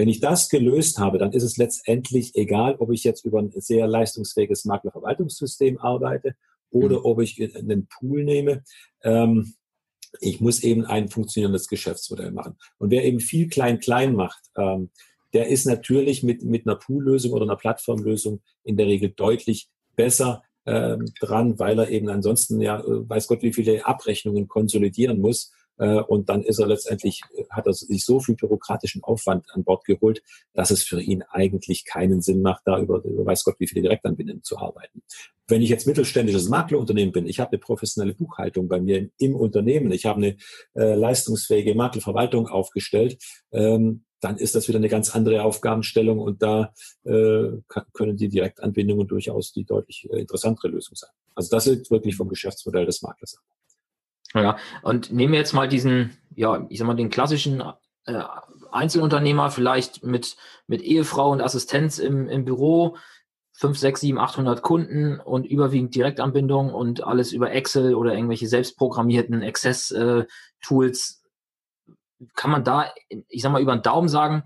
Wenn ich das gelöst habe, dann ist es letztendlich egal, ob ich jetzt über ein sehr leistungsfähiges Maklerverwaltungssystem arbeite oder mhm. ob ich einen Pool nehme. Ähm, ich muss eben ein funktionierendes Geschäftsmodell machen. Und wer eben viel klein-klein macht, ähm, der ist natürlich mit, mit einer Poollösung oder einer Plattformlösung in der Regel deutlich besser ähm, dran, weil er eben ansonsten ja, äh, weiß Gott, wie viele Abrechnungen konsolidieren muss und dann ist er letztendlich, hat er sich so viel bürokratischen Aufwand an Bord geholt, dass es für ihn eigentlich keinen Sinn macht, da über, über weiß Gott wie viele Direktanbindungen zu arbeiten. Wenn ich jetzt mittelständisches Maklerunternehmen bin, ich habe eine professionelle Buchhaltung bei mir im, im Unternehmen, ich habe eine äh, leistungsfähige Maklerverwaltung aufgestellt, ähm, dann ist das wieder eine ganz andere Aufgabenstellung und da äh, können die Direktanbindungen durchaus die deutlich äh, interessantere Lösung sein. Also das ist wirklich vom Geschäftsmodell des Maklers ab. Ja, und nehmen wir jetzt mal diesen, ja, ich sag mal, den klassischen äh, Einzelunternehmer, vielleicht mit, mit Ehefrau und Assistenz im, im Büro, 5, 6, 7, 800 Kunden und überwiegend Direktanbindung und alles über Excel oder irgendwelche selbstprogrammierten Access-Tools. Äh, Kann man da, ich sag mal, über den Daumen sagen,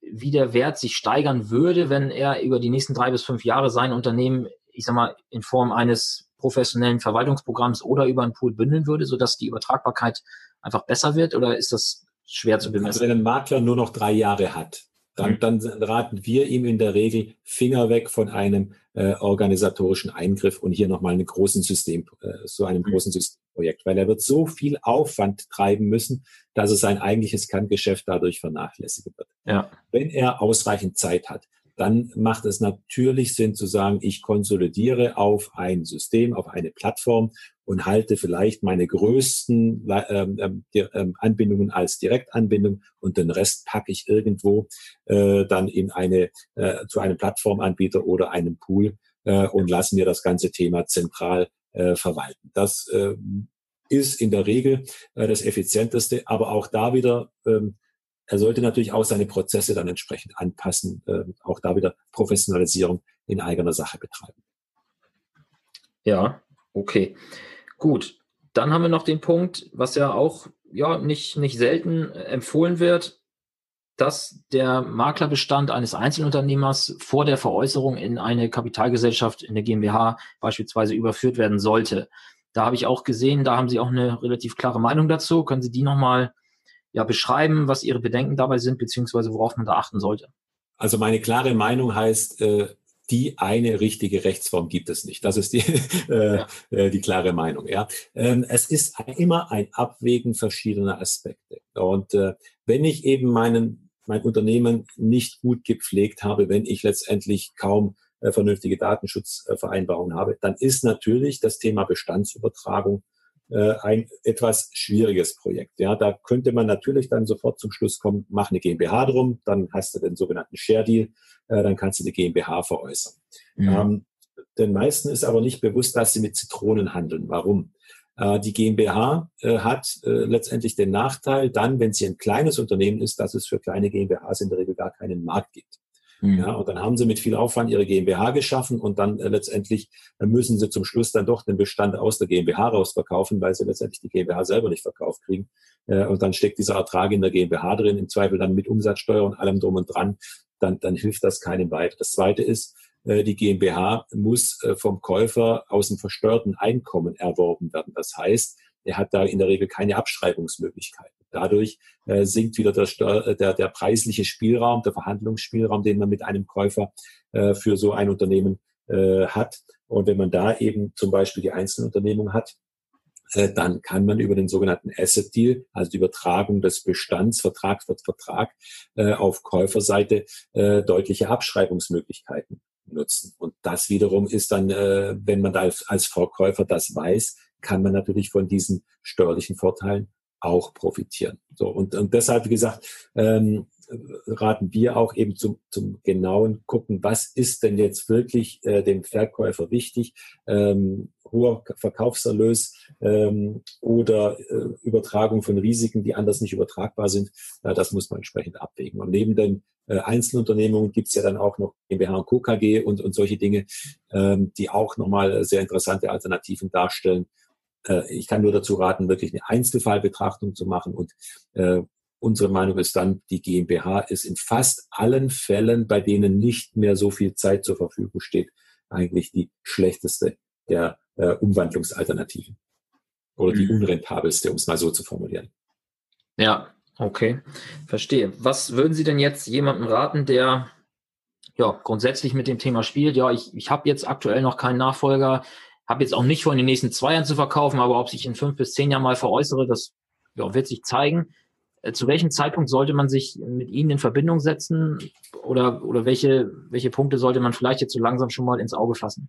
wie der Wert sich steigern würde, wenn er über die nächsten drei bis fünf Jahre sein Unternehmen, ich sag mal, in Form eines professionellen Verwaltungsprogramms oder über einen Pool bündeln würde, sodass die Übertragbarkeit einfach besser wird? Oder ist das schwer zu bemessen? Also wenn ein Makler nur noch drei Jahre hat, dann, mhm. dann raten wir ihm in der Regel Finger weg von einem äh, organisatorischen Eingriff und hier nochmal einen großen System, äh, so einem mhm. großen Systemprojekt, weil er wird so viel Aufwand treiben müssen, dass es sein eigentliches Kerngeschäft dadurch vernachlässigt wird. Ja. Wenn er ausreichend Zeit hat, dann macht es natürlich Sinn zu sagen, ich konsolidiere auf ein System, auf eine Plattform und halte vielleicht meine größten ähm, ähm, Anbindungen als Direktanbindung und den Rest packe ich irgendwo äh, dann in eine äh, zu einem Plattformanbieter oder einem Pool äh, und lasse mir das ganze Thema zentral äh, verwalten. Das äh, ist in der Regel äh, das effizienteste, aber auch da wieder ähm, er sollte natürlich auch seine Prozesse dann entsprechend anpassen, äh, auch da wieder Professionalisierung in eigener Sache betreiben. Ja, okay. Gut. Dann haben wir noch den Punkt, was ja auch ja, nicht, nicht selten empfohlen wird, dass der Maklerbestand eines Einzelunternehmers vor der Veräußerung in eine Kapitalgesellschaft, in eine GmbH beispielsweise überführt werden sollte. Da habe ich auch gesehen, da haben Sie auch eine relativ klare Meinung dazu. Können Sie die nochmal ja, beschreiben, was Ihre Bedenken dabei sind, beziehungsweise worauf man da achten sollte? Also meine klare Meinung heißt, äh, die eine richtige Rechtsform gibt es nicht. Das ist die, äh, ja. äh, die klare Meinung. Ja, ähm, es ist immer ein Abwägen verschiedener Aspekte. Und wenn ich eben meinen mein Unternehmen nicht gut gepflegt habe, wenn ich letztendlich kaum vernünftige Datenschutzvereinbarungen habe, dann ist natürlich das Thema Bestandsübertragung äh, ein etwas schwieriges Projekt. Ja, da könnte man natürlich dann sofort zum Schluss kommen, mach eine GmbH drum, dann hast du den sogenannten Share Deal, äh, dann kannst du die GmbH veräußern. Mhm. Ähm, den meisten ist aber nicht bewusst, dass sie mit Zitronen handeln. Warum? Äh, die GmbH äh, hat äh, letztendlich den Nachteil, dann, wenn sie ein kleines Unternehmen ist, dass es für kleine GmbHs in der Regel gar keinen Markt gibt. Mhm. Ja, und dann haben sie mit viel Aufwand ihre GmbH geschaffen und dann äh, letztendlich äh, müssen sie zum Schluss dann doch den Bestand aus der GmbH rausverkaufen, weil sie letztendlich die GmbH selber nicht verkauft kriegen. Äh, und dann steckt dieser Ertrag in der GmbH drin, im Zweifel dann mit Umsatzsteuer und allem drum und dran. Dann, dann hilft das keinem weiter. Das Zweite ist, äh, die GmbH muss äh, vom Käufer aus dem versteuerten Einkommen erworben werden. Das heißt, er hat da in der Regel keine Abschreibungsmöglichkeiten. Dadurch äh, sinkt wieder der, äh, der, der preisliche Spielraum, der Verhandlungsspielraum, den man mit einem Käufer äh, für so ein Unternehmen äh, hat. Und wenn man da eben zum Beispiel die Einzelunternehmung hat, äh, dann kann man über den sogenannten Asset Deal, also die Übertragung des Bestands Vertrag für Vertrag äh, auf Käuferseite deutliche Abschreibungsmöglichkeiten nutzen. Und das wiederum ist dann, wenn man da als Verkäufer das weiß, kann man natürlich von diesen steuerlichen Vorteilen auch profitieren. So, und, und deshalb, wie gesagt, ähm, raten wir auch eben zum, zum genauen gucken, was ist denn jetzt wirklich äh, dem Verkäufer wichtig, ähm, hoher Verkaufserlös ähm, oder äh, Übertragung von Risiken, die anders nicht übertragbar sind, äh, das muss man entsprechend abwägen. Und neben den äh, Einzelunternehmungen gibt es ja dann auch noch GmbH und Co. Und, und solche Dinge, ähm, die auch nochmal sehr interessante Alternativen darstellen, ich kann nur dazu raten, wirklich eine Einzelfallbetrachtung zu machen und äh, unsere Meinung ist dann, die GmbH ist in fast allen Fällen, bei denen nicht mehr so viel Zeit zur Verfügung steht, eigentlich die schlechteste der äh, Umwandlungsalternativen. Oder die mhm. unrentabelste, um es mal so zu formulieren. Ja, okay. Verstehe. Was würden Sie denn jetzt jemandem raten, der ja grundsätzlich mit dem Thema spielt? Ja, ich, ich habe jetzt aktuell noch keinen Nachfolger. Habe jetzt auch nicht vor, in den nächsten zwei Jahren zu verkaufen, aber ob sich in fünf bis zehn Jahren mal veräußere, das ja, wird sich zeigen. Äh, zu welchem Zeitpunkt sollte man sich mit Ihnen in Verbindung setzen oder, oder welche, welche Punkte sollte man vielleicht jetzt so langsam schon mal ins Auge fassen?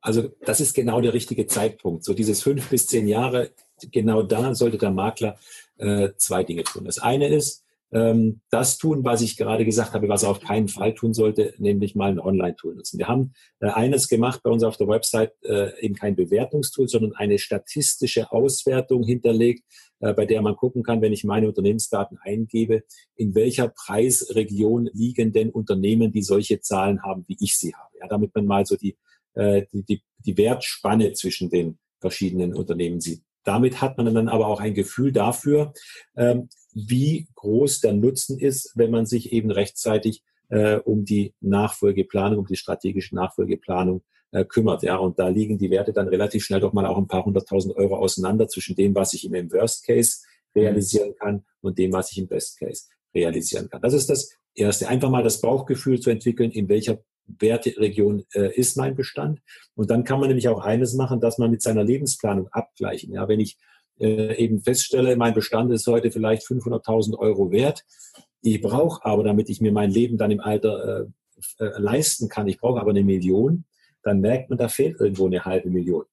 Also das ist genau der richtige Zeitpunkt. So dieses fünf bis zehn Jahre, genau da sollte der Makler äh, zwei Dinge tun. Das eine ist, ähm, das tun, was ich gerade gesagt habe, was er auf keinen Fall tun sollte, nämlich mal ein Online-Tool nutzen. Wir haben äh, eines gemacht bei uns auf der Website, äh, eben kein Bewertungstool, sondern eine statistische Auswertung hinterlegt, äh, bei der man gucken kann, wenn ich meine Unternehmensdaten eingebe, in welcher Preisregion liegen denn Unternehmen, die solche Zahlen haben, wie ich sie habe. Ja, damit man mal so die, äh, die, die, die Wertspanne zwischen den verschiedenen Unternehmen sieht. Damit hat man dann aber auch ein Gefühl dafür, ähm, wie groß der Nutzen ist, wenn man sich eben rechtzeitig äh, um die Nachfolgeplanung, um die strategische Nachfolgeplanung äh, kümmert. Ja, und da liegen die Werte dann relativ schnell doch mal auch ein paar hunderttausend Euro auseinander zwischen dem, was ich im Worst Case realisieren kann und dem, was ich im Best Case realisieren kann. Das ist das Erste. Einfach mal das Bauchgefühl zu entwickeln, in welcher Werteregion äh, ist mein Bestand. Und dann kann man nämlich auch eines machen, dass man mit seiner Lebensplanung abgleichen. Ja, wenn ich äh, eben feststelle, mein Bestand ist heute vielleicht 500.000 Euro wert. Ich brauche aber, damit ich mir mein Leben dann im Alter äh, äh, leisten kann, ich brauche aber eine Million, dann merkt man, da fehlt irgendwo eine halbe Million.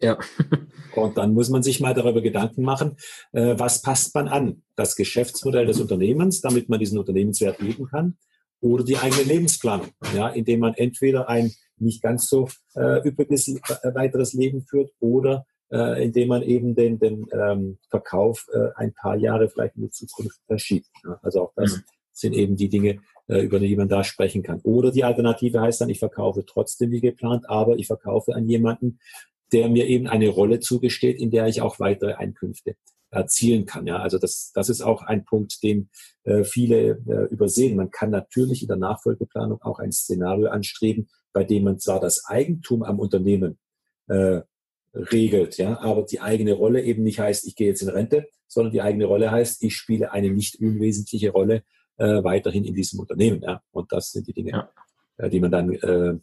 Ja. Und dann muss man sich mal darüber Gedanken machen, äh, was passt man an? Das Geschäftsmodell des Unternehmens, damit man diesen Unternehmenswert leben kann, oder die eigene Lebensplanung, ja, indem man entweder ein nicht ganz so äh, üppiges äh, weiteres Leben führt oder äh, indem man eben den, den ähm, Verkauf äh, ein paar Jahre vielleicht in die Zukunft verschiebt. Ja? Also auch das mhm. sind eben die Dinge, äh, über die man da sprechen kann. Oder die Alternative heißt dann, ich verkaufe trotzdem wie geplant, aber ich verkaufe an jemanden, der mir eben eine Rolle zugesteht, in der ich auch weitere Einkünfte erzielen kann. Ja, also das, das ist auch ein Punkt, den äh, viele äh, übersehen. Man kann natürlich in der Nachfolgeplanung auch ein Szenario anstreben, bei dem man zwar das Eigentum am Unternehmen äh, regelt, ja, aber die eigene Rolle eben nicht heißt, ich gehe jetzt in Rente, sondern die eigene Rolle heißt, ich spiele eine nicht unwesentliche Rolle äh, weiterhin in diesem Unternehmen. Ja, und das sind die Dinge, ja. äh, die man dann äh,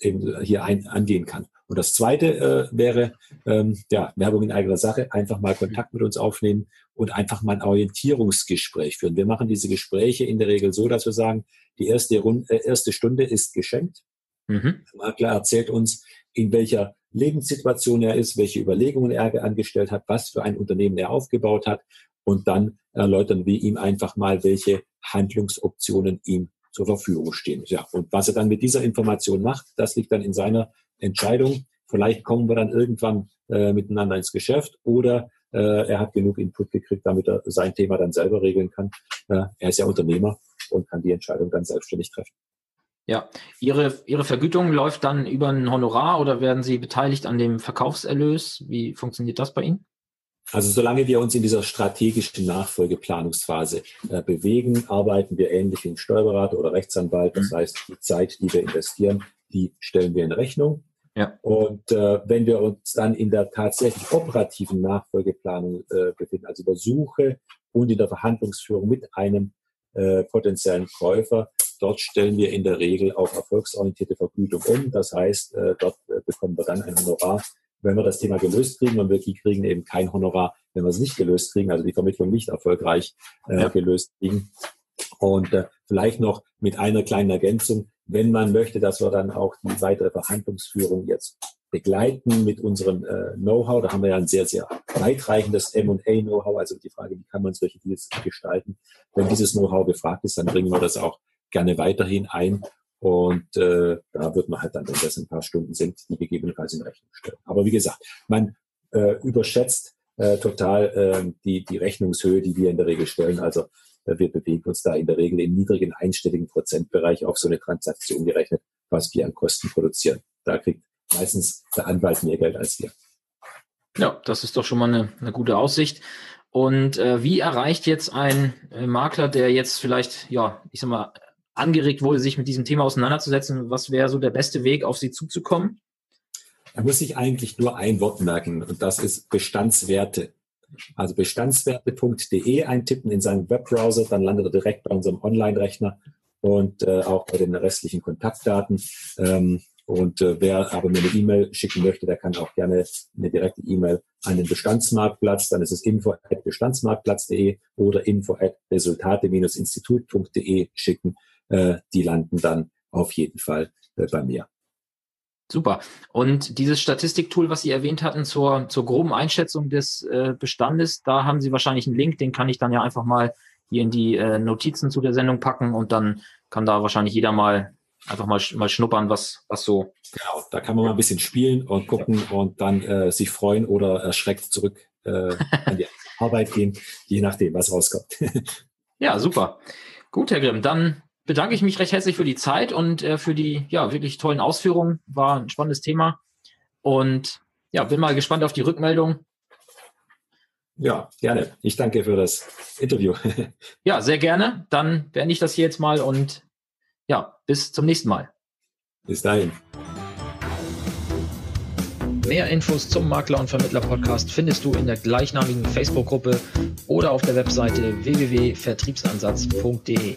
eben hier ein, angehen kann. Und das Zweite äh, wäre ähm, ja, Werbung in eigener Sache, einfach mal Kontakt mit uns aufnehmen und einfach mal ein Orientierungsgespräch führen. Wir machen diese Gespräche in der Regel so, dass wir sagen, die erste, Runde, äh, erste Stunde ist geschenkt. Mhm. Der Makler erzählt uns, in welcher Lebenssituation er ist, welche Überlegungen er angestellt hat, was für ein Unternehmen er aufgebaut hat. Und dann erläutern wir ihm einfach mal, welche Handlungsoptionen ihm zur Verfügung stehen. Ja, und was er dann mit dieser Information macht, das liegt dann in seiner Entscheidung. Vielleicht kommen wir dann irgendwann äh, miteinander ins Geschäft oder äh, er hat genug Input gekriegt, damit er sein Thema dann selber regeln kann. Äh, er ist ja Unternehmer und kann die Entscheidung dann selbstständig treffen. Ja, Ihre, Ihre Vergütung läuft dann über ein Honorar oder werden Sie beteiligt an dem Verkaufserlös? Wie funktioniert das bei Ihnen? Also solange wir uns in dieser strategischen Nachfolgeplanungsphase äh, bewegen, arbeiten wir ähnlich wie ein Steuerberater oder Rechtsanwalt. Das mhm. heißt, die Zeit, die wir investieren, die stellen wir in Rechnung. Ja. Und äh, wenn wir uns dann in der tatsächlich operativen Nachfolgeplanung äh, befinden, also der Suche und in der Verhandlungsführung mit einem äh, potenziellen Käufer, dort stellen wir in der Regel auf erfolgsorientierte Vergütung um. Das heißt, äh, dort äh, bekommen wir dann ein Honorar, wenn wir das Thema gelöst kriegen und wir kriegen eben kein Honorar, wenn wir es nicht gelöst kriegen, also die Vermittlung nicht erfolgreich äh, ja. gelöst kriegen. Und äh, vielleicht noch mit einer kleinen Ergänzung, wenn man möchte, dass wir dann auch die weitere Verhandlungsführung jetzt begleiten mit unserem äh, Know-how. Da haben wir ja ein sehr, sehr weitreichendes M&A-Know-how, also die Frage, wie kann man solche Deals gestalten. Wenn dieses Know-how gefragt ist, dann bringen wir das auch gerne weiterhin ein und äh, da wird man halt dann, wenn das ein paar Stunden sind, die gegebenenfalls in Rechnung stellen. Aber wie gesagt, man äh, überschätzt äh, total äh, die, die Rechnungshöhe, die wir in der Regel stellen. Also äh, wir bewegen uns da in der Regel im niedrigen einstelligen Prozentbereich auf so eine Transaktion gerechnet, was wir an Kosten produzieren. Da kriegt meistens der Anwalt mehr Geld als wir. Ja, das ist doch schon mal eine, eine gute Aussicht. Und äh, wie erreicht jetzt ein äh, Makler, der jetzt vielleicht, ja, ich sag mal, angeregt wurde, sich mit diesem Thema auseinanderzusetzen? Was wäre so der beste Weg, auf Sie zuzukommen? Da muss ich eigentlich nur ein Wort merken und das ist Bestandswerte. Also bestandswerte.de eintippen in seinen Webbrowser, dann landet er direkt bei unserem Online-Rechner und äh, auch bei den restlichen Kontaktdaten. Ähm, und äh, wer aber mir eine E-Mail schicken möchte, der kann auch gerne eine direkte E-Mail an den Bestandsmarktplatz, dann ist es info at bestandsmarktplatz.de oder info at resultate-institut.de schicken äh, die landen dann auf jeden Fall äh, bei mir. Super. Und dieses Statistiktool, was Sie erwähnt hatten zur, zur groben Einschätzung des äh, Bestandes, da haben Sie wahrscheinlich einen Link, den kann ich dann ja einfach mal die in die äh, Notizen zu der Sendung packen und dann kann da wahrscheinlich jeder mal einfach mal, mal schnuppern, was, was so. Genau, da kann man mal ein bisschen spielen und gucken und dann äh, sich freuen oder erschreckt zurück äh, an die Arbeit gehen, je nachdem, was rauskommt. ja, super. Gut, Herr Grimm, dann bedanke ich mich recht herzlich für die Zeit und äh, für die ja wirklich tollen Ausführungen. War ein spannendes Thema. Und ja, bin mal gespannt auf die Rückmeldung. Ja, gerne. Ich danke für das Interview. ja, sehr gerne. Dann beende ich das hier jetzt mal und ja, bis zum nächsten Mal. Bis dahin. Mehr Infos zum Makler und Vermittler Podcast findest du in der gleichnamigen Facebook-Gruppe oder auf der Webseite www.vertriebsansatz.de.